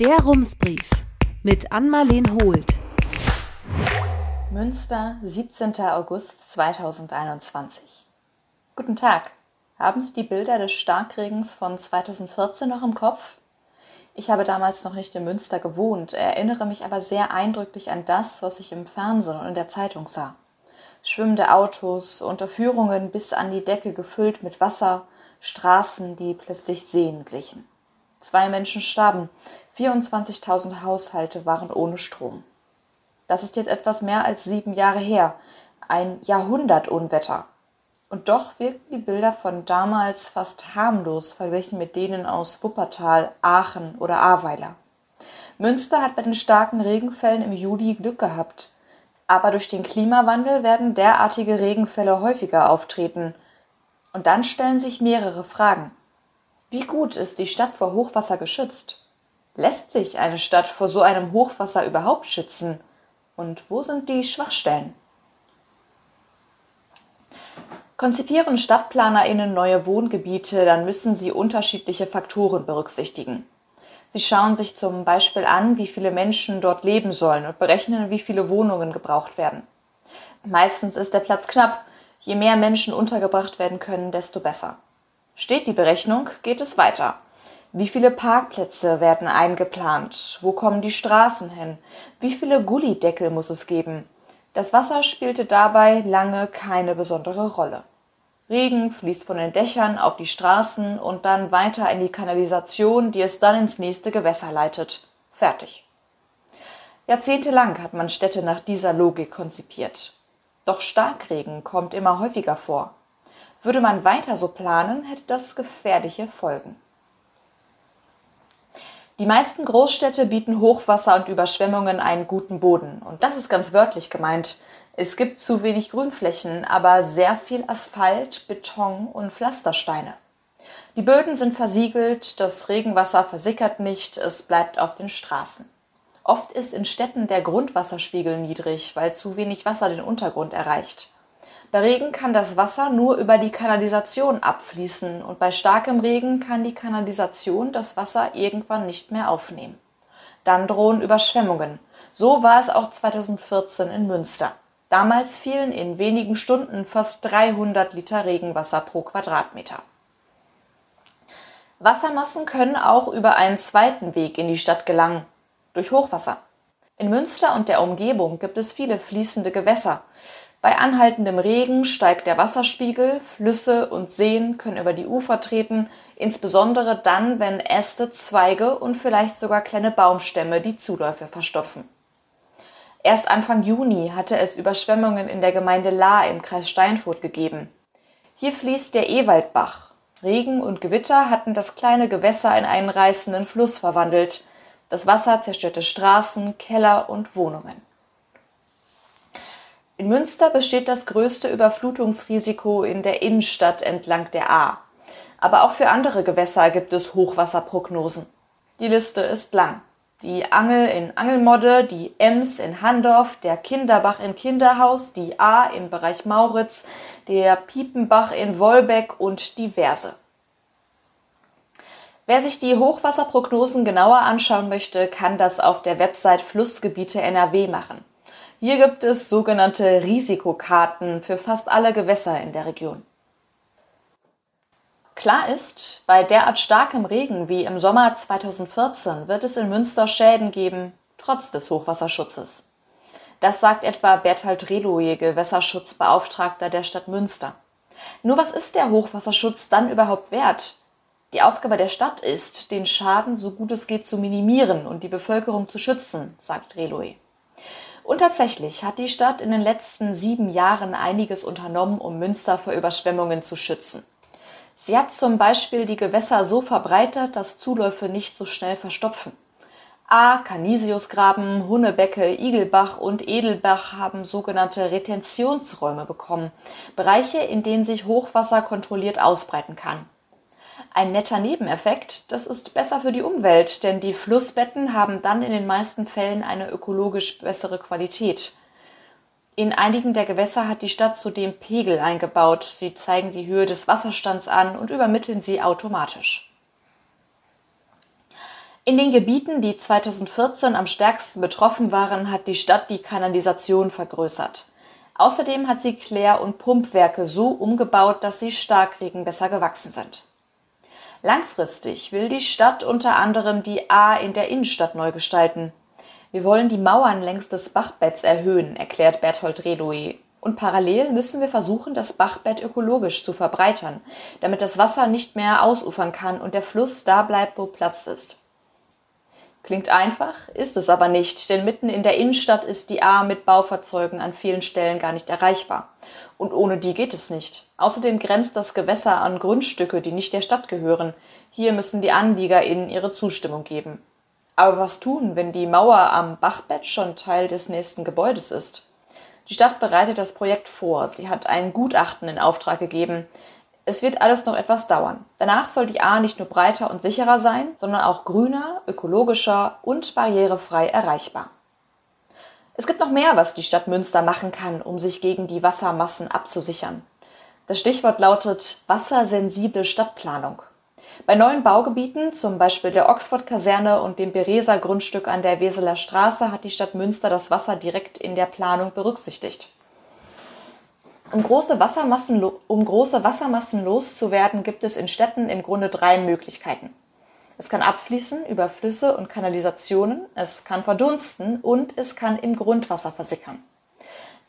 Der Rumsbrief mit Ann-Marleen Holt. Münster, 17. August 2021. Guten Tag. Haben Sie die Bilder des Starkregens von 2014 noch im Kopf? Ich habe damals noch nicht in Münster gewohnt, erinnere mich aber sehr eindrücklich an das, was ich im Fernsehen und in der Zeitung sah. Schwimmende Autos, Unterführungen bis an die Decke gefüllt mit Wasser, Straßen, die plötzlich Seen glichen. Zwei Menschen starben, 24.000 Haushalte waren ohne Strom. Das ist jetzt etwas mehr als sieben Jahre her, ein Jahrhundertunwetter. Und doch wirken die Bilder von damals fast harmlos verglichen mit denen aus Wuppertal, Aachen oder Ahrweiler. Münster hat bei den starken Regenfällen im Juli Glück gehabt. Aber durch den Klimawandel werden derartige Regenfälle häufiger auftreten. Und dann stellen sich mehrere Fragen. Wie gut ist die Stadt vor Hochwasser geschützt? Lässt sich eine Stadt vor so einem Hochwasser überhaupt schützen? Und wo sind die Schwachstellen? Konzipieren StadtplanerInnen neue Wohngebiete, dann müssen sie unterschiedliche Faktoren berücksichtigen. Sie schauen sich zum Beispiel an, wie viele Menschen dort leben sollen und berechnen, wie viele Wohnungen gebraucht werden. Meistens ist der Platz knapp. Je mehr Menschen untergebracht werden können, desto besser. Steht die Berechnung, geht es weiter. Wie viele Parkplätze werden eingeplant? Wo kommen die Straßen hin? Wie viele Gullideckel muss es geben? Das Wasser spielte dabei lange keine besondere Rolle. Regen fließt von den Dächern auf die Straßen und dann weiter in die Kanalisation, die es dann ins nächste Gewässer leitet. Fertig. Jahrzehntelang hat man Städte nach dieser Logik konzipiert. Doch Starkregen kommt immer häufiger vor. Würde man weiter so planen, hätte das gefährliche Folgen. Die meisten Großstädte bieten Hochwasser und Überschwemmungen einen guten Boden. Und das ist ganz wörtlich gemeint. Es gibt zu wenig Grünflächen, aber sehr viel Asphalt, Beton und Pflastersteine. Die Böden sind versiegelt, das Regenwasser versickert nicht, es bleibt auf den Straßen. Oft ist in Städten der Grundwasserspiegel niedrig, weil zu wenig Wasser den Untergrund erreicht. Bei Regen kann das Wasser nur über die Kanalisation abfließen und bei starkem Regen kann die Kanalisation das Wasser irgendwann nicht mehr aufnehmen. Dann drohen Überschwemmungen. So war es auch 2014 in Münster. Damals fielen in wenigen Stunden fast 300 Liter Regenwasser pro Quadratmeter. Wassermassen können auch über einen zweiten Weg in die Stadt gelangen, durch Hochwasser. In Münster und der Umgebung gibt es viele fließende Gewässer. Bei anhaltendem Regen steigt der Wasserspiegel, Flüsse und Seen können über die Ufer treten, insbesondere dann, wenn Äste, Zweige und vielleicht sogar kleine Baumstämme die Zuläufe verstopfen. Erst Anfang Juni hatte es Überschwemmungen in der Gemeinde Lahr im Kreis Steinfurt gegeben. Hier fließt der Ewaldbach. Regen und Gewitter hatten das kleine Gewässer in einen reißenden Fluss verwandelt. Das Wasser zerstörte Straßen, Keller und Wohnungen. In Münster besteht das größte Überflutungsrisiko in der Innenstadt entlang der Ahr. Aber auch für andere Gewässer gibt es Hochwasserprognosen. Die Liste ist lang. Die Angel in Angelmodde, die Ems in Handorf, der Kinderbach in Kinderhaus, die Ahr im Bereich Mauritz, der Piepenbach in Wolbeck und diverse. Wer sich die Hochwasserprognosen genauer anschauen möchte, kann das auf der Website Flussgebiete NRW machen. Hier gibt es sogenannte Risikokarten für fast alle Gewässer in der Region. Klar ist, bei derart starkem Regen wie im Sommer 2014 wird es in Münster Schäden geben, trotz des Hochwasserschutzes. Das sagt etwa Berthold Reloje, Gewässerschutzbeauftragter der Stadt Münster. Nur was ist der Hochwasserschutz dann überhaupt wert? Die Aufgabe der Stadt ist, den Schaden so gut es geht zu minimieren und die Bevölkerung zu schützen, sagt Reloje. Und tatsächlich hat die Stadt in den letzten sieben Jahren einiges unternommen, um Münster vor Überschwemmungen zu schützen. Sie hat zum Beispiel die Gewässer so verbreitert, dass Zuläufe nicht so schnell verstopfen. A. Canisiusgraben, Hunnebecke, Igelbach und Edelbach haben sogenannte Retentionsräume bekommen, Bereiche, in denen sich Hochwasser kontrolliert ausbreiten kann. Ein netter Nebeneffekt, das ist besser für die Umwelt, denn die Flussbetten haben dann in den meisten Fällen eine ökologisch bessere Qualität. In einigen der Gewässer hat die Stadt zudem Pegel eingebaut. Sie zeigen die Höhe des Wasserstands an und übermitteln sie automatisch. In den Gebieten, die 2014 am stärksten betroffen waren, hat die Stadt die Kanalisation vergrößert. Außerdem hat sie Klär- und Pumpwerke so umgebaut, dass sie Starkregen besser gewachsen sind. Langfristig will die Stadt unter anderem die A in der Innenstadt neu gestalten. Wir wollen die Mauern längs des Bachbetts erhöhen, erklärt Berthold Redoe. Und parallel müssen wir versuchen, das Bachbett ökologisch zu verbreitern, damit das Wasser nicht mehr ausufern kann und der Fluss da bleibt, wo Platz ist. Klingt einfach, ist es aber nicht, denn mitten in der Innenstadt ist die A mit Baufahrzeugen an vielen Stellen gar nicht erreichbar. Und ohne die geht es nicht. Außerdem grenzt das Gewässer an Grundstücke, die nicht der Stadt gehören. Hier müssen die AnliegerInnen ihre Zustimmung geben. Aber was tun, wenn die Mauer am Bachbett schon Teil des nächsten Gebäudes ist? Die Stadt bereitet das Projekt vor. Sie hat ein Gutachten in Auftrag gegeben. Es wird alles noch etwas dauern. Danach soll die A nicht nur breiter und sicherer sein, sondern auch grüner, ökologischer und barrierefrei erreichbar. Es gibt noch mehr, was die Stadt Münster machen kann, um sich gegen die Wassermassen abzusichern. Das Stichwort lautet wassersensible Stadtplanung. Bei neuen Baugebieten, zum Beispiel der Oxford-Kaserne und dem Bereser Grundstück an der Weseler Straße, hat die Stadt Münster das Wasser direkt in der Planung berücksichtigt. Um große, Wassermassen, um große Wassermassen loszuwerden, gibt es in Städten im Grunde drei Möglichkeiten. Es kann abfließen über Flüsse und Kanalisationen, es kann verdunsten und es kann im Grundwasser versickern.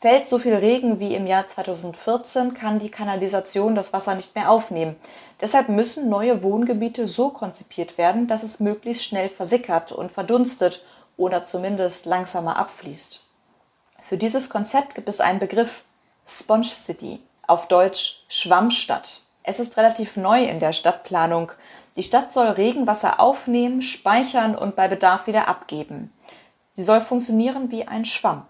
Fällt so viel Regen wie im Jahr 2014, kann die Kanalisation das Wasser nicht mehr aufnehmen. Deshalb müssen neue Wohngebiete so konzipiert werden, dass es möglichst schnell versickert und verdunstet oder zumindest langsamer abfließt. Für dieses Konzept gibt es einen Begriff, Sponge City, auf Deutsch Schwammstadt. Es ist relativ neu in der Stadtplanung. Die Stadt soll Regenwasser aufnehmen, speichern und bei Bedarf wieder abgeben. Sie soll funktionieren wie ein Schwamm.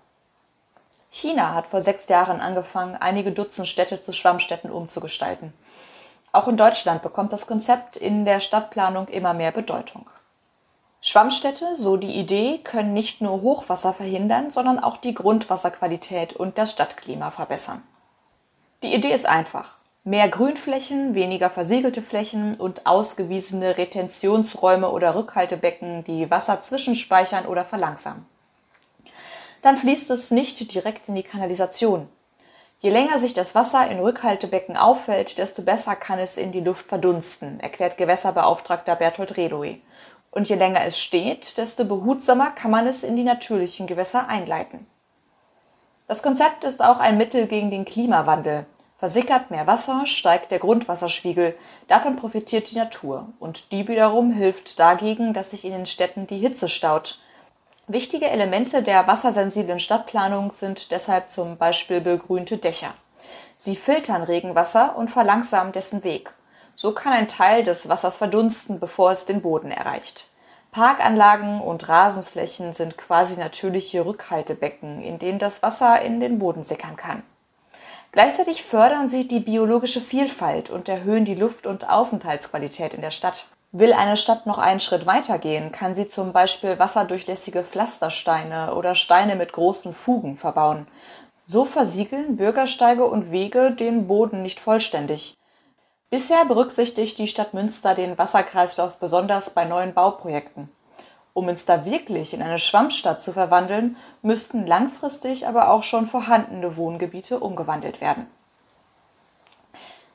China hat vor sechs Jahren angefangen, einige Dutzend Städte zu Schwammstädten umzugestalten. Auch in Deutschland bekommt das Konzept in der Stadtplanung immer mehr Bedeutung. Schwammstädte, so die Idee, können nicht nur Hochwasser verhindern, sondern auch die Grundwasserqualität und das Stadtklima verbessern. Die Idee ist einfach. Mehr Grünflächen, weniger versiegelte Flächen und ausgewiesene Retentionsräume oder Rückhaltebecken, die Wasser zwischenspeichern oder verlangsamen. Dann fließt es nicht direkt in die Kanalisation. Je länger sich das Wasser in Rückhaltebecken auffällt, desto besser kann es in die Luft verdunsten, erklärt Gewässerbeauftragter Berthold Redoe. Und je länger es steht, desto behutsamer kann man es in die natürlichen Gewässer einleiten. Das Konzept ist auch ein Mittel gegen den Klimawandel. Versickert mehr Wasser, steigt der Grundwasserspiegel. Davon profitiert die Natur. Und die wiederum hilft dagegen, dass sich in den Städten die Hitze staut. Wichtige Elemente der wassersensiblen Stadtplanung sind deshalb zum Beispiel begrünte Dächer. Sie filtern Regenwasser und verlangsamen dessen Weg. So kann ein Teil des Wassers verdunsten, bevor es den Boden erreicht. Parkanlagen und Rasenflächen sind quasi natürliche Rückhaltebecken, in denen das Wasser in den Boden sickern kann. Gleichzeitig fördern sie die biologische Vielfalt und erhöhen die Luft- und Aufenthaltsqualität in der Stadt. Will eine Stadt noch einen Schritt weiter gehen, kann sie zum Beispiel wasserdurchlässige Pflastersteine oder Steine mit großen Fugen verbauen. So versiegeln Bürgersteige und Wege den Boden nicht vollständig. Bisher berücksichtigt die Stadt Münster den Wasserkreislauf besonders bei neuen Bauprojekten. Um Münster wirklich in eine Schwammstadt zu verwandeln, müssten langfristig aber auch schon vorhandene Wohngebiete umgewandelt werden.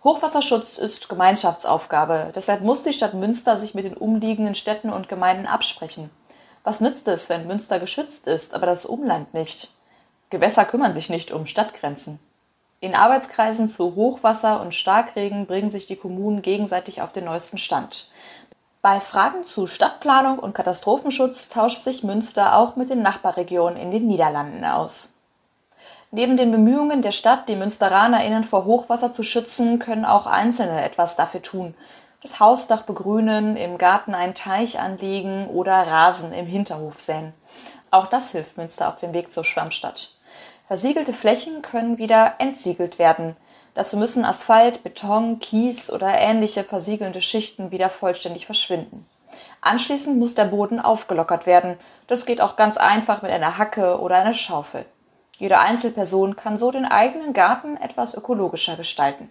Hochwasserschutz ist Gemeinschaftsaufgabe, deshalb muss die Stadt Münster sich mit den umliegenden Städten und Gemeinden absprechen. Was nützt es, wenn Münster geschützt ist, aber das Umland nicht? Gewässer kümmern sich nicht um Stadtgrenzen. In Arbeitskreisen zu Hochwasser und Starkregen bringen sich die Kommunen gegenseitig auf den neuesten Stand. Bei Fragen zu Stadtplanung und Katastrophenschutz tauscht sich Münster auch mit den Nachbarregionen in den Niederlanden aus. Neben den Bemühungen der Stadt, die MünsteranerInnen vor Hochwasser zu schützen, können auch Einzelne etwas dafür tun. Das Hausdach begrünen, im Garten einen Teich anlegen oder Rasen im Hinterhof säen. Auch das hilft Münster auf dem Weg zur Schwammstadt. Versiegelte Flächen können wieder entsiegelt werden. Dazu müssen Asphalt, Beton, Kies oder ähnliche versiegelnde Schichten wieder vollständig verschwinden. Anschließend muss der Boden aufgelockert werden. Das geht auch ganz einfach mit einer Hacke oder einer Schaufel. Jede Einzelperson kann so den eigenen Garten etwas ökologischer gestalten.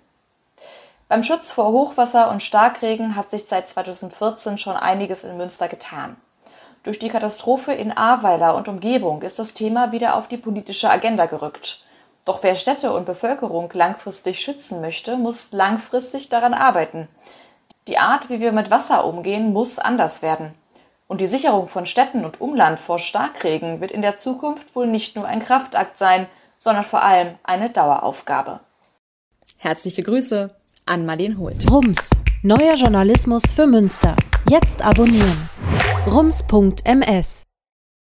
Beim Schutz vor Hochwasser und Starkregen hat sich seit 2014 schon einiges in Münster getan. Durch die Katastrophe in Ahrweiler und Umgebung ist das Thema wieder auf die politische Agenda gerückt. Doch wer Städte und Bevölkerung langfristig schützen möchte, muss langfristig daran arbeiten. Die Art, wie wir mit Wasser umgehen, muss anders werden. Und die Sicherung von Städten und Umland vor Starkregen wird in der Zukunft wohl nicht nur ein Kraftakt sein, sondern vor allem eine Daueraufgabe. Herzliche Grüße an Marleen Holt. Rums, neuer Journalismus für Münster. Jetzt abonnieren. rums.ms